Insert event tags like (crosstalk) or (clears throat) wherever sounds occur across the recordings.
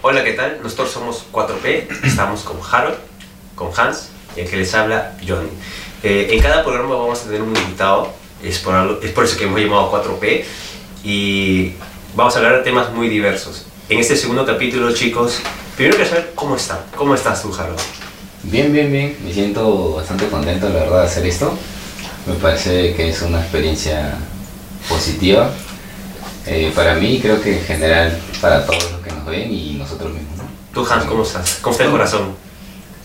Hola, ¿qué tal? Nosotros somos 4P, estamos con Harold, con Hans y el que les habla, Johnny. Eh, en cada programa vamos a tener un invitado, es por, eso que hemos llamado 4P, y vamos a hablar de temas muy diversos. En este segundo capítulo, chicos, primero quiero saber cómo están. ¿Cómo estás tú, Harold? Bien, bien, bien. Me siento bastante contento, la verdad, de hacer esto. Me parece que es una experiencia positiva eh, para mí y creo que en general para todos ven y nosotros mismos. ¿no? Tú, Hans, ¿cómo estás? ¿Cómo está el corazón?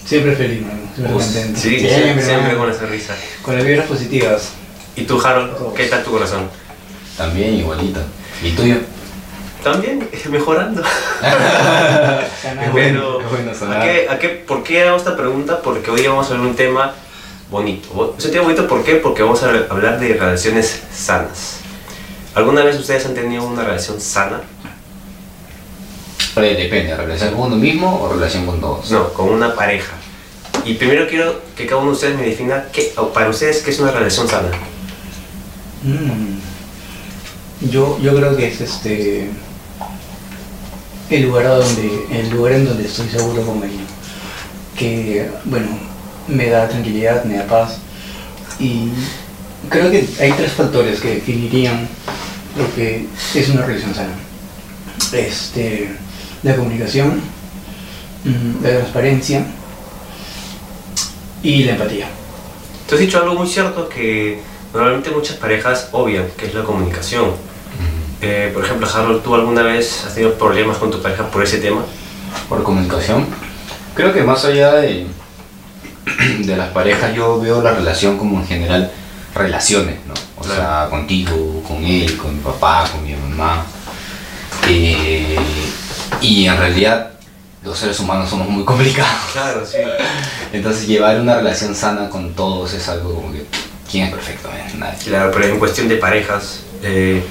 Siempre feliz, mano. Siempre Pues, contento. sí, Siempre, siempre, con esa risa. Con las vibras positivas. ¿Y tú, Harold, qué tal tu corazón? También igualito. ¿Y tuyo? También, (laughs) mejorando. (laughs) Bueno ¿a sonar. qué, a qué- ¿por qué hago esta pregunta? Porque hoy vamos a hablar de un tema bonito. Bo- Es un tema bonito, ¿por qué? Porque vamos a hablar de relaciones sanas. ¿Alguna vez ustedes han tenido una relación sana? Depende, ¿relación con uno mismo o relación con todos? No, con una pareja. Y primero quiero que cada uno de ustedes me defina qué, o para ustedes qué es una relación sana. Mm. Yo, yo creo que es este el lugar a donde el lugar en donde estoy seguro con que bueno me da tranquilidad me da paz y creo que hay tres factores que definirían lo que es una relación sana este la comunicación mm, la transparencia y la empatía Tú has dicho algo muy cierto que normalmente muchas parejas obvian, que es la comunicación. Eh, por ejemplo, Harold, ¿tú alguna vez has tenido problemas con tu pareja por ese tema? Por comunicación. Creo que más allá de, (clears throat) de las parejas, yo veo la relación como en general relaciones, ¿no? O sea, contigo, con él, con mi papá, con mi mamá. Eh, y en realidad los seres humanos somos muy complicados. Claro, sí. (laughs) Entonces llevar una relación sana con todos es algo como que... ¿Quién es perfecto? Eh, Nadie. Claro, pero en cuestión de parejas, eh,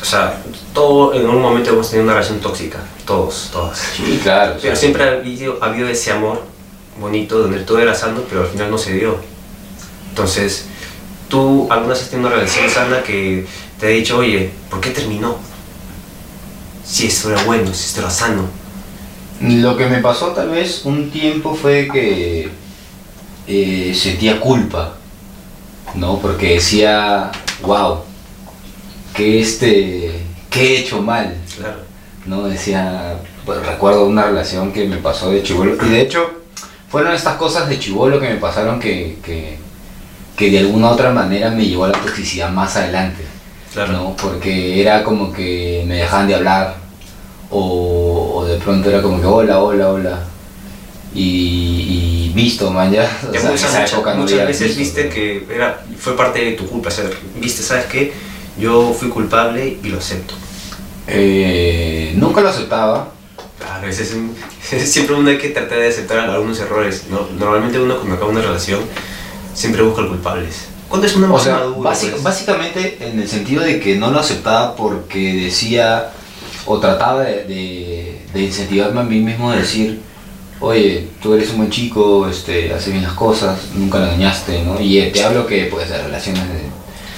o sea, todo en un momento hemos tenido una relación tóxica, todos, todas. Sí, claro. Pero siempre ha habido, ha habido ese amor bonito donde todo era sano, pero al final no se dio. Entonces, ¿tú alguna vez has tenido una relación sana que te ha dicho, oye, ¿por qué terminó? Si esto era bueno, si esto era sano. Lo que me pasó tal vez un tiempo fue que eh, sentía culpa, ¿no? Porque decía, wow, que este, ¿qué he hecho mal? Claro. ¿No? Decía, pues, recuerdo una relación que me pasó de chivolo, y de hecho fueron estas cosas de chivolo que me pasaron que, que, que de alguna u otra manera me llevó a la toxicidad más adelante. Claro. ¿no? Porque era como que me dejaban de hablar o, o de pronto era como que hola, hola, hola. Y, y visto, man, ya. (laughs) o Ya sea, muchas, esa muchas- época no muchas había veces visto, viste que era, fue parte de tu culpa. O sea, viste, ¿sabes qué? Yo fui culpable y lo acepto. Eh, nunca lo aceptaba. Claro, ese es un- siempre uno hay que tratar de aceptar algunos errores. ¿no? Normalmente uno cuando acaba una relación siempre busca culpables. ¿Cuándo es una O sea, maduro? básic- pues? básicamente en el sentido de que no lo aceptaba porque decía o trataba de, de- de incentivarme a mí mismo de decir, oye, tú eres un buen chico, este, haces bien las cosas, nunca la engañaste, ¿no? Y eh, te hablo que pues de relaciones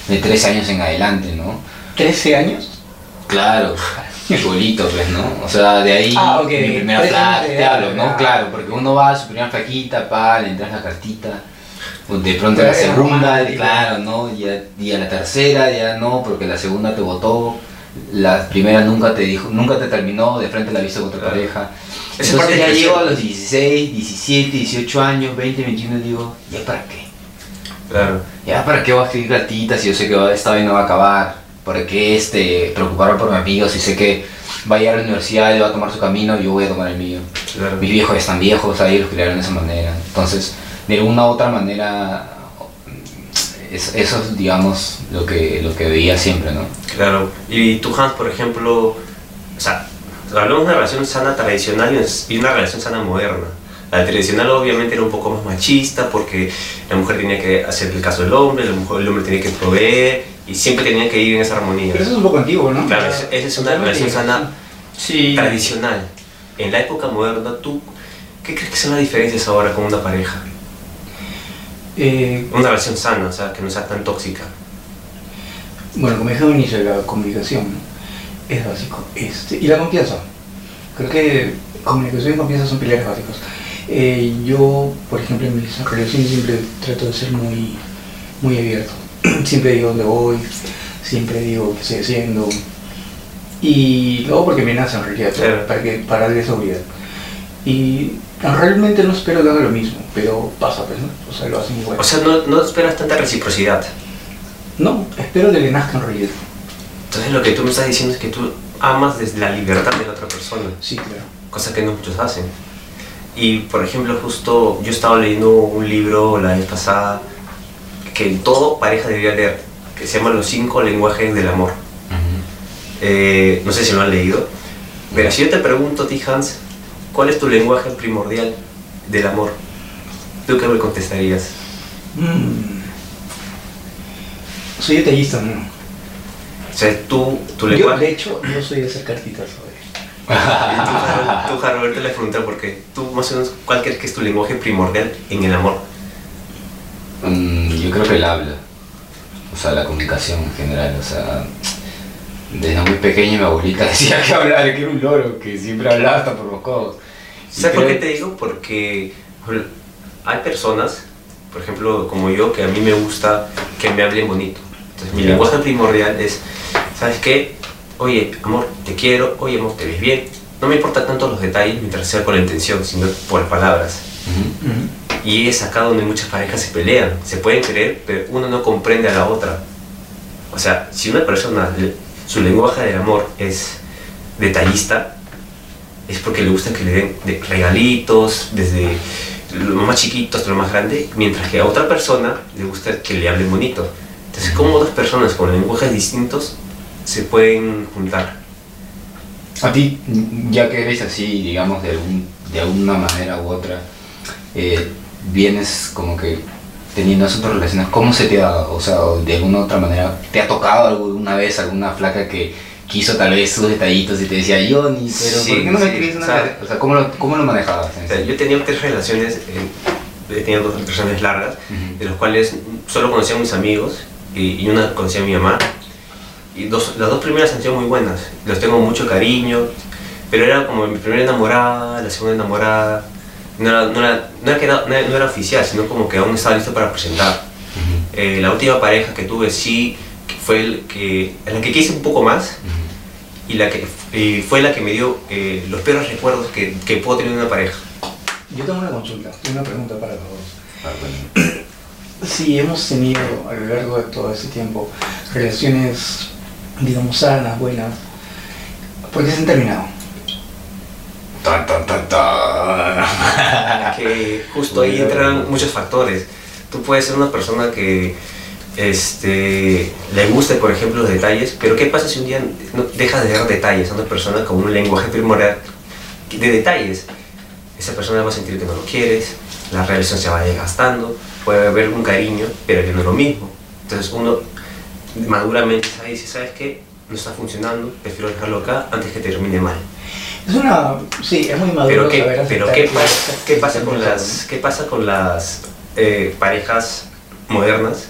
de, de tres años en adelante, ¿no? ¿13 años? Claro, chibolito, pues, ¿no? O sea, de ahí Ah, mi primera flaca, te hablo, ¿no? ah. Claro, porque uno va a su primera flaquita, pa, le entras la cartita, de pronto Pero la segunda, claro, ¿no? Y a, y a la tercera ya no, porque la segunda te votó, la primera nunca te dijo, nunca te terminó, de frente la viste con otra Claro. pareja. Esa Entonces ya llego a los 16, 17, 18 años, 20, 21 y digo, ¿ya para qué? Claro. Ya, ¿para qué voy a escribir cartitas si yo sé que esta vez no va a acabar? ¿Para qué este, preocuparme por mi amigo si sé que va a ir a la universidad y va a tomar su camino yo voy a tomar el mío? claro. Mis viejos están viejos, ahí los criaron de esa manera. Entonces, de alguna u otra manera, es- eso es, digamos, lo que, lo que veía siempre, ¿no? Claro. Y tú, Hans, por ejemplo, o sea, hablamos de una relación sana tradicional y una- relación sana moderna. La tradicional obviamente era un poco más machista porque la mujer tenía que hacer el caso del hombre, la mujer, el hombre tenía que proveer y siempre tenían que ir en esa armonía. Pero eso es un poco antiguo, ¿no? Claro, esa es una relación sana Sí. tradicional. En la época moderna, ¿tú qué crees que son las diferencias ahora con una pareja? Eh, Una relación sana, o sea, que no sea tan tóxica. bueno, como dije al inicio, la comunicación es básico. Este, y la confianza. Creo que comunicación y confianza son pilares básicos. Eh, yo, por ejemplo, en mis relaciones siempre trato de ser muy, muy abierto. (clears throat) siempre digo dónde voy, siempre digo qué estoy haciendo. Y luego porque me nace en realidad, Claro. para, que, para darle seguridad. Y realmente no espero que haga lo mismo, pero pasa, pues, ¿no? O sea, lo hacen igual. O sea, no, no esperas tanta reciprocidad. no, espero que le nazca en realidad. Entonces lo que tú me estás diciendo es que tú amas desde la libertad de la otra persona, Sí, claro. cosa que no muchos hacen. Y por ejemplo, justo yo estaba leyendo un libro la vez pasada que todo pareja debería leer, que se llama Los cinco lenguajes del amor. Eh, no sé si lo han leído, pero si yo te pregunto a ti, Hans, ¿cuál es tu lenguaje primordial del amor? ¿Tú qué me contestarías? Mm. Soy detallista, ¿no? O sea, tú, tu Yo, lenguaje... de hecho, yo soy de hacer cartitas, ¿sabes? (laughs) Y tú, tú, te la pregunta porque tú más o menos, ¿cuál crees que es tu lenguaje primordial en el amor? Mm, yo creo que el habla, o sea, la comunicación en general, o sea, desde muy pequeño mi abuelita (laughs) decía que hablar, que era un loro, que siempre hablaba hasta por los codos. ¿Sabes por qué te digo? Porque hay personas, por ejemplo, como yo, que a mí me gusta que me hablen bonito. Entonces, mi lenguaje primordial es, ¿sabes qué? Oye, amor, te quiero. Oye, amor, te ves bien. No me importan tanto los detalles mientras sea con la intención, sino por palabras. Ujú. Y es acá donde muchas parejas se pelean. Se pueden querer, pero uno no comprende a la otra. O sea, si una persona, su lenguaje del amor es detallista, es porque le gusta que le den de- regalitos, desde lo más chiquito hasta lo más grande, mientras que a otra persona le gusta que le hablen bonito. Entonces, ¿cómo dos personas con lenguajes distintos se pueden juntar? A ti, ya que eres así, digamos, de, algún, de alguna manera u otra, eh, vienes como que teniendo esas otras relaciones, ¿cómo se te ha, o sea, de alguna otra manera, te ha tocado alguna vez alguna flaca que quiso tal vez sus detallitos y te decía, Johnny, pero Sí, ¿por qué no me sí, escribes una o sea, vez?" O sea, ¿cómo lo, cómo lo manejabas? O sea, yo tenía tres relaciones, eh, he tenido dos relaciones largas, de los cuales solo conocía a mis amigos y, y una conocía a mi mamá. Y dos, las dos primeras han sido muy buenas, los tengo mucho cariño, pero era como mi primera enamorada, la segunda enamorada. No era, no era, no era, que no era- no era oficial, sino como que aún estaba listo para presentar. Ujú. Eh, la última pareja que tuve sí fue el que, la que quise un poco más Ujú. y, la que, y fue la que me dio eh, los peores recuerdos que, que puedo tener de una pareja. Yo tengo una consulta, tengo una pregunta para todos. Ah, bueno. (clears throat) Si hemos tenido a lo largo de todo ese tiempo relaciones, digamos, sanas, buenas, ¿por qué se han terminado? Tan, tan, tan, tan. que justo ahí entran muchos factores. Tú puedes ser una persona que este, le guste, por ejemplo, los detalles, pero ¿qué pasa si un día no, dejas de dar detalles a una persona con un lenguaje primordial de detalles? Esa persona va a sentir que no lo quieres, la relación se va desgastando, puede haber un cariño, pero que no es lo mismo. Entonces uno maduramente sabe dice, ¿sabes qué? No está funcionando, prefiero dejarlo acá antes que termine mal. Es una, sí, es muy maduro Pero qué, saber pero qué pasa, qué pasa con las, qué pasa con las eh, parejas modernas?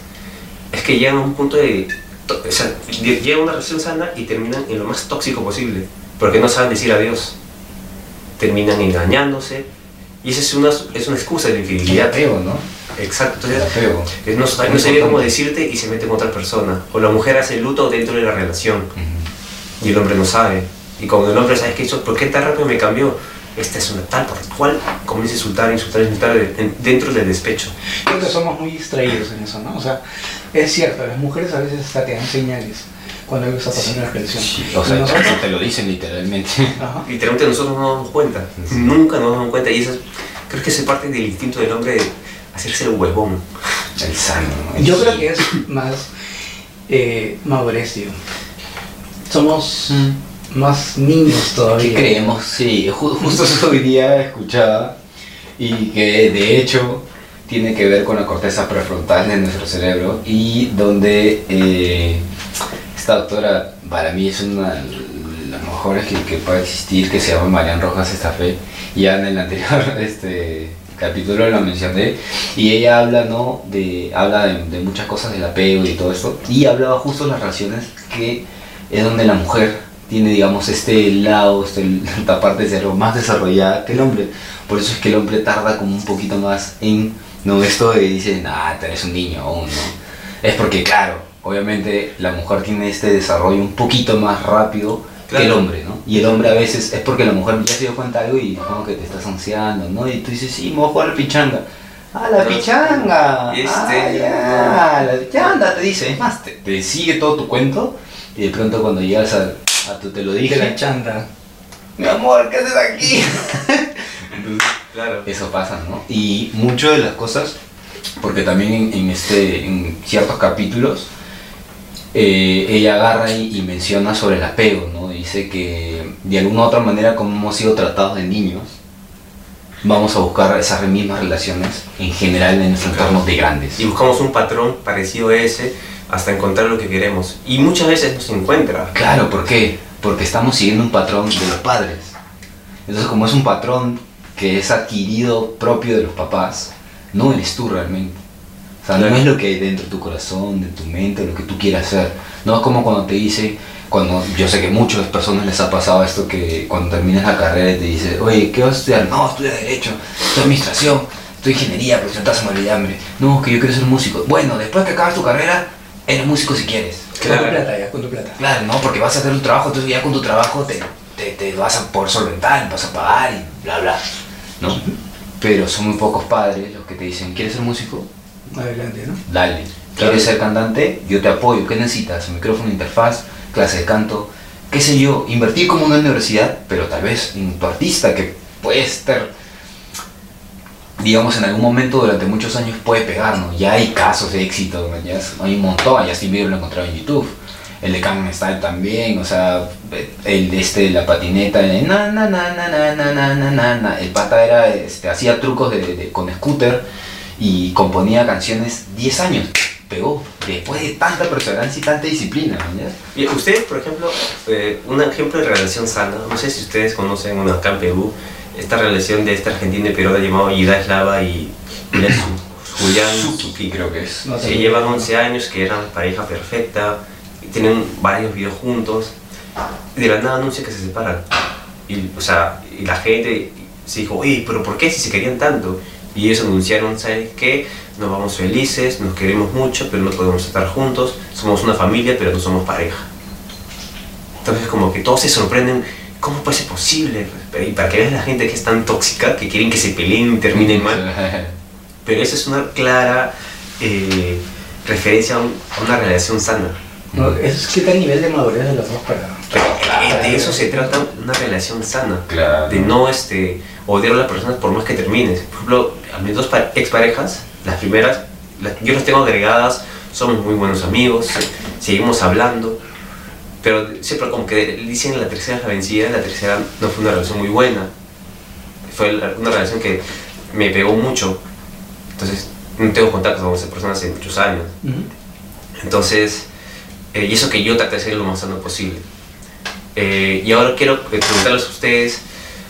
Es que llegan a un punto de, to- o sea, lle- llegan a una relación sana y terminan en lo más tóxico posible, porque no saben decir adiós. Terminan engañándose y esa es una, es una excusa de infidelidad. apego, ¿no? Exacto. Entonces, apego. no, no sabía cómo decirte y se mete con otra persona. O la mujer hace luto dentro de la relación Ujú. y el hombre no sabe. Y cuando el hombre sabe que hizo, ¿por qué tan rápido me cambió? Esta es una tal por cual comienza a insultar, insultar, insultar de- en- dentro del despecho. Creo que somos muy distraídos en eso, ¿no? O sea, es cierto, las mujeres a veces hasta te dan señales cuando algo está pasando en la relación. Sí, o sea, nosotros- te lo dicen literalmente. Ajá. Literalmente nosotros no nos damos cuenta. Sí. Nunca nos damos cuenta. Y eso es- creo que es parte del instinto del hombre de hacerse el huevón. El sano. ¿no? Yo creo que es más eh, madurez, tío. Somos más niños ¿Qué todavía. creemos? Sí, ju- justo hoy día escuchaba y que de hecho tiene que ver con la corteza prefrontal de nuestro cerebro y donde eh, esta doctora para mí es una de las mejores que, que puede existir, que se llama Marian Rojas Estafé, ya en el anterior (laughs) este, capítulo la mencioné, y ella habla, ¿no? de, habla de, de muchas cosas del apego y todo esto, y hablaba justo de las relaciones que es donde la mujer tiene, digamos, este lado, este, esta parte de cerebro más desarrollada que el hombre. Por eso es que el hombre tarda como un poquito más en, no esto de dicen, ah, eres un niño aún, ¿no? Es porque, claro, obviamente la mujer tiene este desarrollo un poquito más rápido que el Claro. hombre, ¿no? Y el hombre a veces es porque la mujer ya se dio cuenta de algo y como que te estás ansiando, ¿no? Y tú dices, sí, me voy a jugar a la pichanga. ¡Ah, la Pero- pichanga! Este, ¡Ah, ya! La pichanga te dice. Es más, te, te sigue todo tu cuento y de pronto cuando llegas a, a tu te lo De la dije, chanda. mi amor, ¿qué haces aquí? (laughs) Entonces, Claro. eso pasa, ¿no? Y muchas de las cosas, porque también en, en este, en ciertos capítulos, eh, ella agarra y, y menciona sobre el apego, ¿no? Dice que de alguna u otra manera, como hemos sido tratados de niños, vamos a buscar esas mismas relaciones en general en nuestro entorno de grandes. Y buscamos un patrón parecido a ese hasta encontrar lo que queremos. Y muchas veces no se encuentra. Claro, ¿por qué? Porque estamos siguiendo un patrón de los padres. Entonces, como es un patrón que es adquirido propio de los papás, no eres tú realmente. O sea, no es lo que hay dentro de tu corazón, de tu mente, lo que tú quieras hacer. No es como cuando te dice, cuando yo sé que muchas personas les ha pasado esto que cuando terminas la carrera y te dice, oye, ¿qué vas a estudiar? No, estudia Derecho, estudia Administración, estudia Ingeniería, pero si no te vas a morir de hambre. No, que yo quiero ser músico. Bueno, después que acabas tu carrera, eres músico si quieres. Con Claro. tu plata, ya, con tu plata. Claro, no, porque vas a hacer un trabajo, entonces ya con tu trabajo te, te, te vas a poder solventar, vas a pagar y bla, bla, ¿no? Pero son muy pocos padres los que te dicen, ¿quieres ser músico? Adelante, ¿no? Dale. Claro. ¿Quieres ser cantante? Yo te apoyo. ¿Qué necesitas? Micrófono, interfaz, clase de canto, qué sé yo, invertir como una universidad, pero tal vez en tu artista que puede estar, digamos, en algún momento durante muchos años puede pegarnos. Ya hay casos de éxito, ya hay un montón, ya Steve Bieber lo he encontrado en YouTube. El de Gangnam Style también, o sea, el de este la patineta, el, na, na, na, el pata era, este, hacía trucos de, de, con scooter y componía canciones 10 años. Pegó, después de tanta perseverancia y tanta disciplina. ¿ya? Ustedes, por ejemplo, eh, un ejemplo de relación sana, no sé si ustedes conocen una Camp esta relación de este argentino y peruano llamado Yidaslava y Julián Su- Julián Suki. creo que es. No Se sé. llevan 11 años, que eran pareja perfecta, y tienen varios videos juntos, y de la nada anuncia que se separan. Y, o sea, y la gente se dijo, oye, pero ¿por qué si se querían tanto? Y ellos anunciaron, ¿sabes qué? Nos vamos felices, nos queremos mucho, pero no podemos estar juntos, somos una familia, pero no somos pareja. Entonces como que todos se sorprenden, ¿cómo puede ser posible? Y para que veas la gente que es tan tóxica, que quieren que se peleen y terminen mal, (laughs) pero esa es una clara eh, referencia a, un- a una relación sana. No, es que está el nivel de madurez de los dos para... De eso se trata una relación sana. Claro. De no este, odiar a las personas por más que termines. Por ejemplo, a mis dos pa- exparejas, las primeras, las- yo las tengo agregadas, somos muy buenos amigos, se- seguimos hablando, pero siempre como que dicen la tercera es la vencida, la tercera no fue una relación muy buena. Fue una relación que me pegó mucho, entonces no tengo contacto con esa persona hace muchos años. Entonces, eh, y eso que yo traté de ser lo más sano posible. Eh, y ahora quiero preguntarles a ustedes,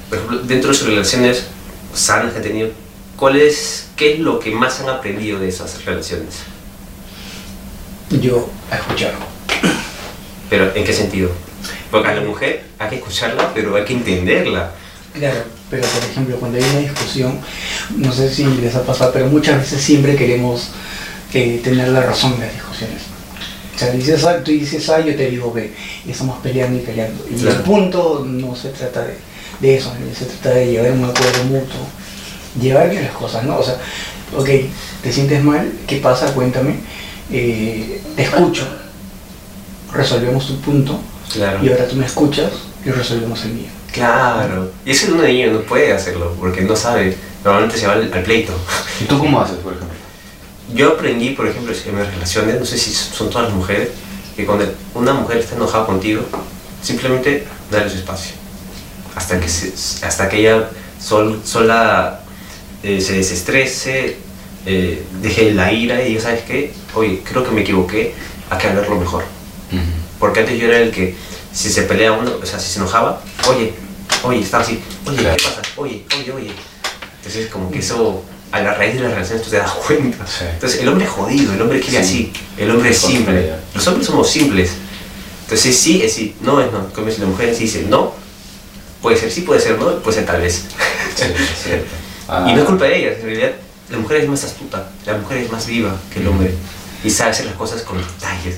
por ejemplo, dentro de sus relaciones sanas que han tenido, ¿cuál es, ¿qué es lo que más han aprendido de esas relaciones? Yo a escuchar. Pero, ¿en qué sentido? Porque a la mujer hay que escucharla, pero hay que entenderla. Claro, pero por ejemplo, cuando hay una discusión, no sé si les ha pasado, pero muchas veces siempre queremos eh, tener la razón en las discusiones. O sea, dices A, tú dices A, yo te digo B, y estamos peleando y peleando. Y Claro. el punto no se trata de, de eso, se trata de llegar a un acuerdo mutuo, llevar bien las cosas, ¿no? O sea, ok, te sientes mal, ¿qué pasa? Cuéntame, eh, te escucho, resolvemos tu punto, Claro. y ahora tú me escuchas y resolvemos el mío. Claro. Y eso en una niña no puede hacerlo, porque no sabe. Normalmente se va al, al pleito. ¿Y tú cómo haces, por ejemplo? Yo aprendí, por ejemplo, en mis relaciones, no sé si son todas las mujeres, que cuando una mujer está enojada contigo, simplemente dale su espacio. Hasta que, se- hasta que ella sol- sola eh, se desestrese, eh, deje la ira y diga, ¿sabes qué? Oye, creo que me equivoqué, hay que hablarlo mejor. Porque antes yo era el que, si se pelea uno, o sea, si se enojaba, oye, oye, estaba así, oye, Claro. ¿qué pasa? Oye, oye, oye. Entonces, como que eso, a la raíz de las relaciones, tú te das cuenta. Sí. Entonces, el hombre es jodido, el hombre quiere Sí. así, el hombre es simple. Los hombres somos simples. Entonces sí es sí, no es no. Como si la mujer sí dice no, puede ser sí, puede ser no, puede ser tal vez. Sí. Ah, (laughs) Y no es culpa de ellas, en realidad la mujer es más astuta, la mujer es más viva que el hombre y sabe hacer las cosas con detalles.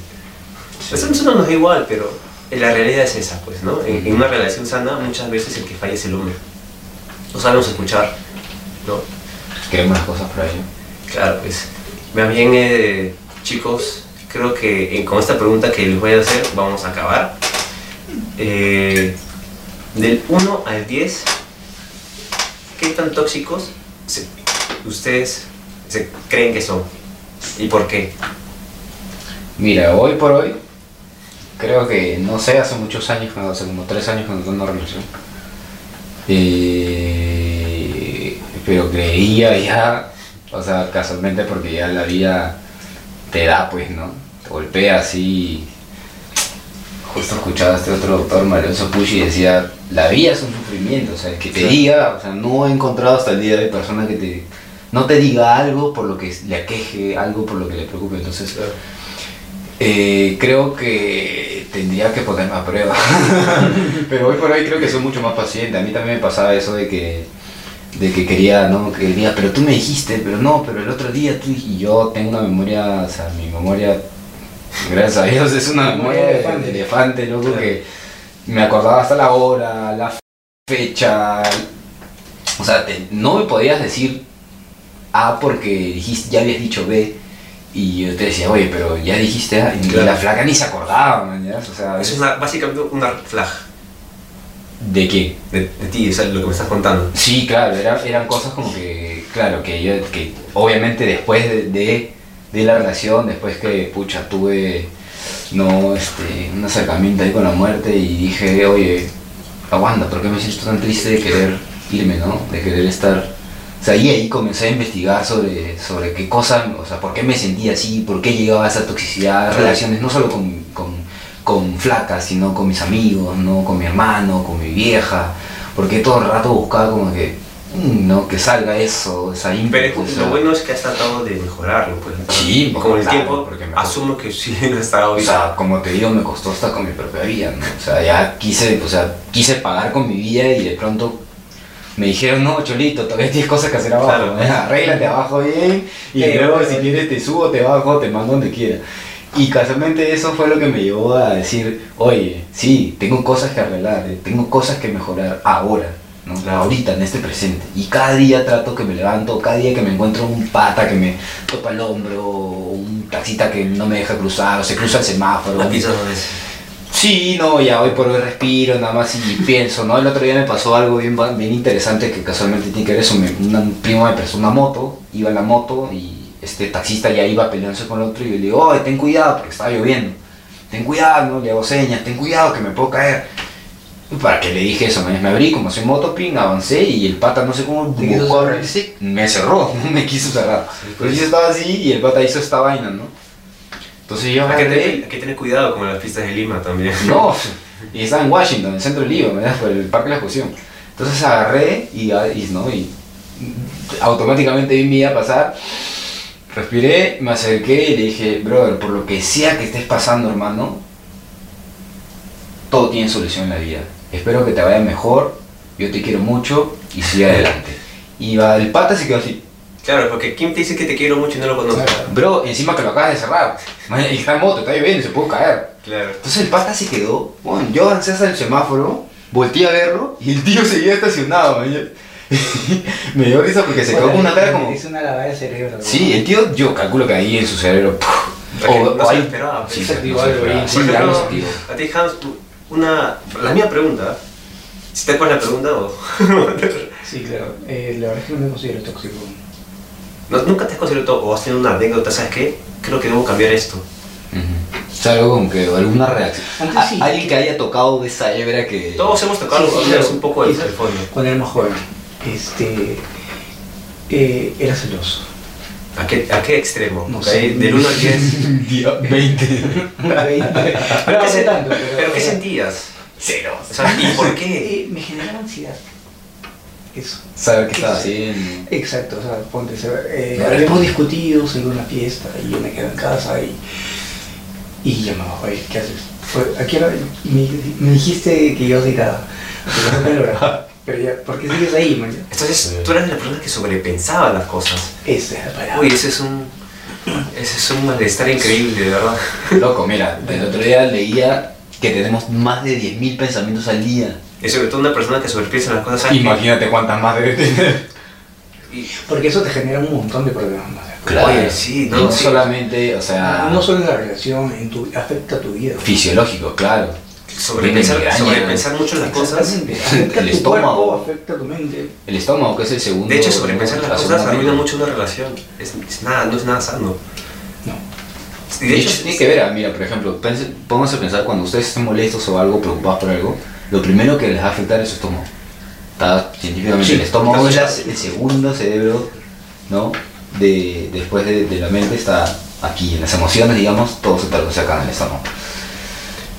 Sí. Eso, no nos da igual, pero la realidad es esa, pues, ¿no? En, en una relación sana muchas veces el que falla es el hombre. No sabemos escuchar, ¿no? Queremos las cosas por ahí. Claro, pues. Más bien, eh, chicos, creo que eh, con esta pregunta que les voy a hacer vamos a acabar. Eh, del 1 al 10, ¿qué tan tóxicos se- ustedes se creen que son? ¿Y por qué? Mira, hoy por hoy, creo que, no sé, hace muchos años, hace como tres años cuando tengo una relación. Eh, pero creía ya, o sea, casualmente porque ya la vida te da, pues, ¿no? Te golpea así. Justo escuchaba a este otro doctor, Mario Pucci, y decía, la vida es un sufrimiento, o sea, el que te Sí. diga, o sea, no he encontrado hasta el día de persona que te, no te diga algo por lo que le aqueje, algo por lo que le preocupe, entonces... Eh, creo que tendría que ponerme a prueba. (laughs) pero hoy por hoy creo que soy mucho más paciente. A mí también me pasaba eso de que, de que quería, ¿no? Que quería, pero tú me dijiste, pero no, pero el otro día tú y yo tengo una memoria, o sea, mi memoria, gracias a Dios, es una memoria de elefante, de elefante loco, Claro. que me acordaba hasta la hora, la fecha. O sea, te- no me podías decir A porque dijiste, ya habías dicho B. Y yo te decía, oye, pero ya dijiste A. Y Claro. la flaca ni se acordaba, man, ¿ya? O sea, Es una, básicamente una flag ¿de qué? de, de ti, o sea, lo que me estás contando. Sí, claro, era- eran cosas como que, claro, que yo, que obviamente después de, de, de la relación, después que, pucha, tuve, no, este, un acercamiento ahí con la muerte y dije, oye, aguanta, ¿por qué me siento tan triste de querer irme, no? De querer estar... O sea, y ahí comencé a investigar sobre, sobre qué cosas, o sea, por qué me sentía así, por qué llegaba a esa toxicidad, Claro. relaciones no solo con, con, con flacas, sino con mis amigos, no con mi hermano, con mi vieja, porque todo el rato buscaba como que, mm, no, que salga eso, esa ímpetu, Pero o lo bueno es que has tratado de mejorarlo, pues. Sí, con el tiempo, porque me- asumo que sí (laughs) no está O hoy. sea, como te digo, me costó hasta con mi propia vida, ¿no? O sea, ya quise, o sea, quise pagar con mi vida y de pronto me dijeron, no, Cholito, todavía tienes cosas que hacer abajo, Claro. (laughs) arréglate abajo bien y Sí, luego bueno. si quieres te subo, te bajo, te mando donde quiera. Y casualmente eso fue lo que me llevó a decir, oye, sí, tengo cosas que arreglar, eh, tengo cosas que mejorar ahora, ¿no? ahorita, en este presente. Y cada día trato que me levanto, cada día que me encuentro un pata que me topa el hombro, un taxista que no me deja cruzar, o se cruza el semáforo. Sí, no, ya hoy por hoy respiro nada más y pienso, ¿no? El otro día me pasó algo bien, bien interesante que casualmente tiene que ver eso. Un primo me prestó una moto, iba en la moto y este taxista ya iba peleándose con el otro y yo le digo, oye, ten cuidado porque estaba lloviendo. Ten cuidado, ¿no? Le hago señas, ten cuidado que me puedo caer. Para que le dije eso, me, abrí como soy motoping, avancé y el pata no sé cómo buscó me cerró, (laughs) no me quiso cerrar. Sí, pues. Entonces yo estaba así y el pata hizo esta vaina, ¿no? Entonces yo Hay que, tener, hay que tener cuidado como en las pistas de Lima también. no, (laughs) y estaba en Washington, en el centro de Lima, ¿verdad? Por el Parque de la Exposición. Entonces agarré y, y, ¿no? y automáticamente vi mi vida pasar. Respiré, me acerqué y le dije, brother, por lo que sea que estés pasando, hermano, todo tiene solución en la vida. Espero que te vaya mejor, yo te quiero mucho y sigue (laughs) adelante. Y va, el pata se quedó así, Claro, porque ¿quién te dice que te quiero mucho y no lo conoces? Claro. bro, encima que lo acabas de cerrar. Y está en moto, está lloviendo, se puede caer. Claro. Entonces el pata se quedó, bueno, yo avancé hasta el semáforo, volteé a verlo y el tío seguía estacionado, man. (laughs) Me dio risa porque se quedó con una cara como... Es una lavada de cerebro. Sí, el tío, yo calculo que ahí en su cerebro... Porque no se lo ahí- esperaba, Sí, se activó no se algo. Sí, algo se activó. a ti, Hans, una, la misma pregunta. ¿Si te acuerdas la pregunta o...? (laughs) Sí, claro. Eh, la verdad es que no me considero tóxico. No, ¿Nunca te has considerado o has tenido una anécdota? ¿Sabes qué? Creo que debo cambiar esto. Sea, algo como que alguna reacción. Antes A- sí. Alguien que haya tocado esa hebra que... Todos hemos tocado Sí, sí, un poco del fondo. Cuando era más joven, este, eh, era celoso. ¿A qué, a qué extremo? No sé. Del 1 al 10. Día 20. pero ¿Pero, qué, tanto, pero, ¿Pero qué sentías? Cero. O sea, ¿Y por qué? (laughs) Eh, me generaba ansiedad. Eso. Saber qué estaba haciendo. Exacto, o sea, ponte, se- eh, Claro. habíamos discutido, se iba a una fiesta y yo me quedo en casa y, y llamaba, oye, ¿qué haces? Pues, aquí ahora me, me dijiste que yo dirá. Pero no (laughs) Pero ya, ¿por qué sigues ahí, man? Entonces, tú eras la persona que sobrepensaba las cosas. Esa es la palabra. Uy, ese es un. Ese es un malestar increíble, de verdad. Loco, mira, el otro día leía que tenemos más de 10.000 pensamientos al día. Y sobre todo una persona que sobrepiensa las cosas. Imagínate cuántas más debe tener. Porque eso te genera un montón de problemas. ¿no? Claro. Oye, sí, no, no sí. solamente, o sea, No solo en la relación, en tu, afecta a tu vida. fisiológico, claro. Sobrepensar, mucho las cosas. Afecta El tu estómago. cuerpo, afecta a tu mente. El estómago, que es el segundo. De hecho, sobrepensar las la cosas arruina mucho una relación. Es, es nada, no es nada sano. No. Y De hecho, tiene que ver, ah, mira, por ejemplo, pónganse a pensar cuando ustedes estén molestos o algo, preocupados por algo, lo primero que les va a afectar es su estómago. Está científicamente, Sí, el estómago es el segundo cerebro, ¿no? De, después de, de la mente está aquí, en las emociones, digamos, todo se traduce acá en el estómago.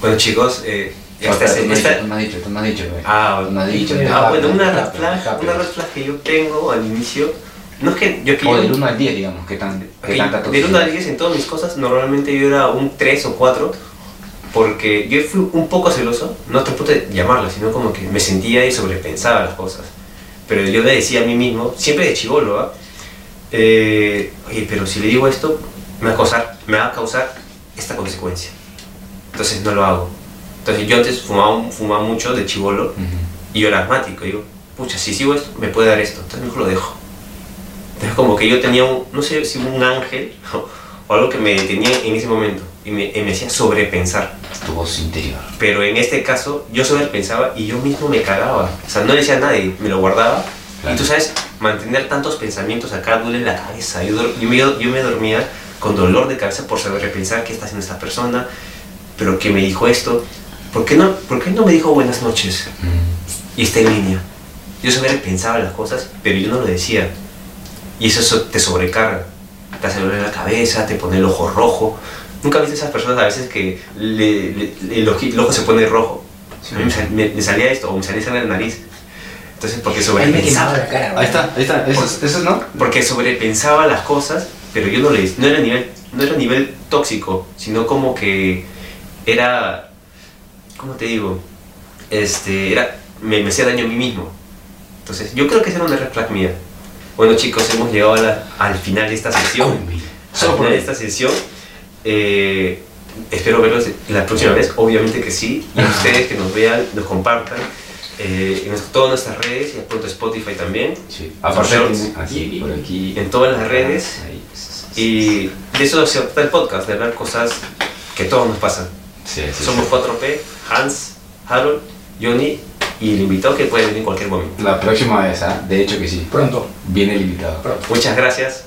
Bueno, chicos, eh, Ah, esta, espera, tú, me has esta- dicho, tú me has dicho, tú me has dicho, güey. Ah, Tú me has dicho. Ah, bueno, una red flag, una red flag que yo tengo al inicio, no es que yo que O yo- del 1 al 10, digamos, ¿qué, tan, qué Ok, tanta del toxicidad? 1 al 10 en todas mis cosas, normalmente yo era un 3 o 4, porque yo fui un poco celoso, no te pude llamarlo, sino como que me sentía y sobrepensaba las cosas. Pero yo le decía a mí mismo, siempre de chivolo, ¿ah? Eh, oye, pero si le digo esto, me va, a causar, me va a causar esta consecuencia. Entonces no lo hago. Entonces yo antes fumaba, fumaba mucho de chivolo Ujú. y yo era asmático. Digo, pucha, si sigo esto, me puede dar esto. Entonces mejor lo dejo. Entonces como que yo tenía un, no sé si un ángel (laughs) o algo que me detenía en ese momento y me, y me hacía sobrepensar. Tu voz interior. Pero en este caso yo sobrepensaba y yo mismo me cagaba. O sea, no le decía a nadie, me lo guardaba. Claro. Y tú sabes, mantener tantos pensamientos acá duele la cabeza. Yo, yo, me, yo me dormía con dolor de cabeza por sobrepensar qué está haciendo esta persona, pero que me dijo esto. ¿Por qué no, por qué no me dijo buenas noches? Mm. y está en línea. Yo sobrepensaba las cosas, pero yo no lo decía. Y eso so- te sobrecarga. Te hace doler la cabeza, te pone el ojo rojo. ¿Nunca viste esas personas a veces que le- le- el, oji- el ojo se pone rojo? Mí me, sal- me- me salía esto, o me salía sangre en la nariz. Entonces, porque Ahí sobrepensaba. cara. Ahí está, ahí está, eso, es- eso es, ¿no? Porque sobrepensaba las cosas, pero yo no le no era nivel, no era nivel tóxico, sino como que era, ¿cómo te digo? Este, era, me, me hacía daño a mí mismo. Entonces, yo creo que esa era una red flag mía. Bueno chicos, hemos llegado a la- al final de esta sesión. Al Solo por final de esta sesión. eh, espero verlos la próxima vez, obviamente que sí. Y ustedes que nos vean, nos compartan. eh, en todas nuestras redes y pronto Spotify también. Sí. Aparte, así, por aquí. En todas las redes. Ahí. Y de eso se trata el podcast, de hablar cosas que todos nos pasan. Sí, sí, Somos sí. 4P, Hans, Harold, Johnny y el invitado que puede venir en cualquier momento. La próxima vez, ¿ah? De hecho que sí. Pronto. Viene el invitado. Pronto. Muchas gracias.